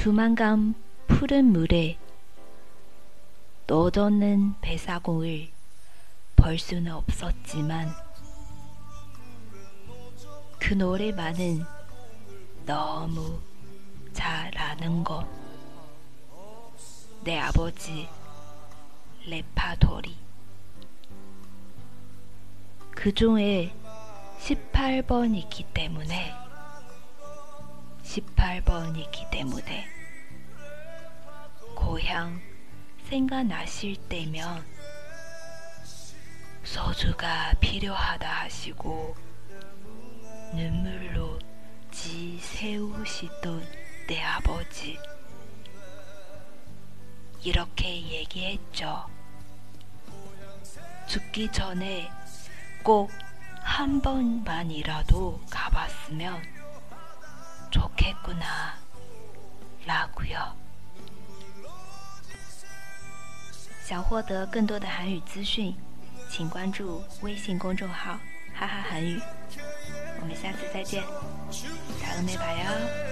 두만강 푸른 물에 너저는 배사공을 벌 수는 없었지만 그 노래만은 너무 잘 아는 것. 내 아버지 레파토리. 그 중에 18번이기 때문에 18번이기 때문에 고향 생각나실 때면 소주가 필요하다 하시고 눈물로 지 세우시던 내 아버지 이렇게 얘기했죠. 죽기 전에 꼭 한 번만이라도 가봤으면 좋겠구나 라고요. 想获得更多的韩语资讯，请关注微信公众号“哈哈韩语”。我们下次再见，다음에봐요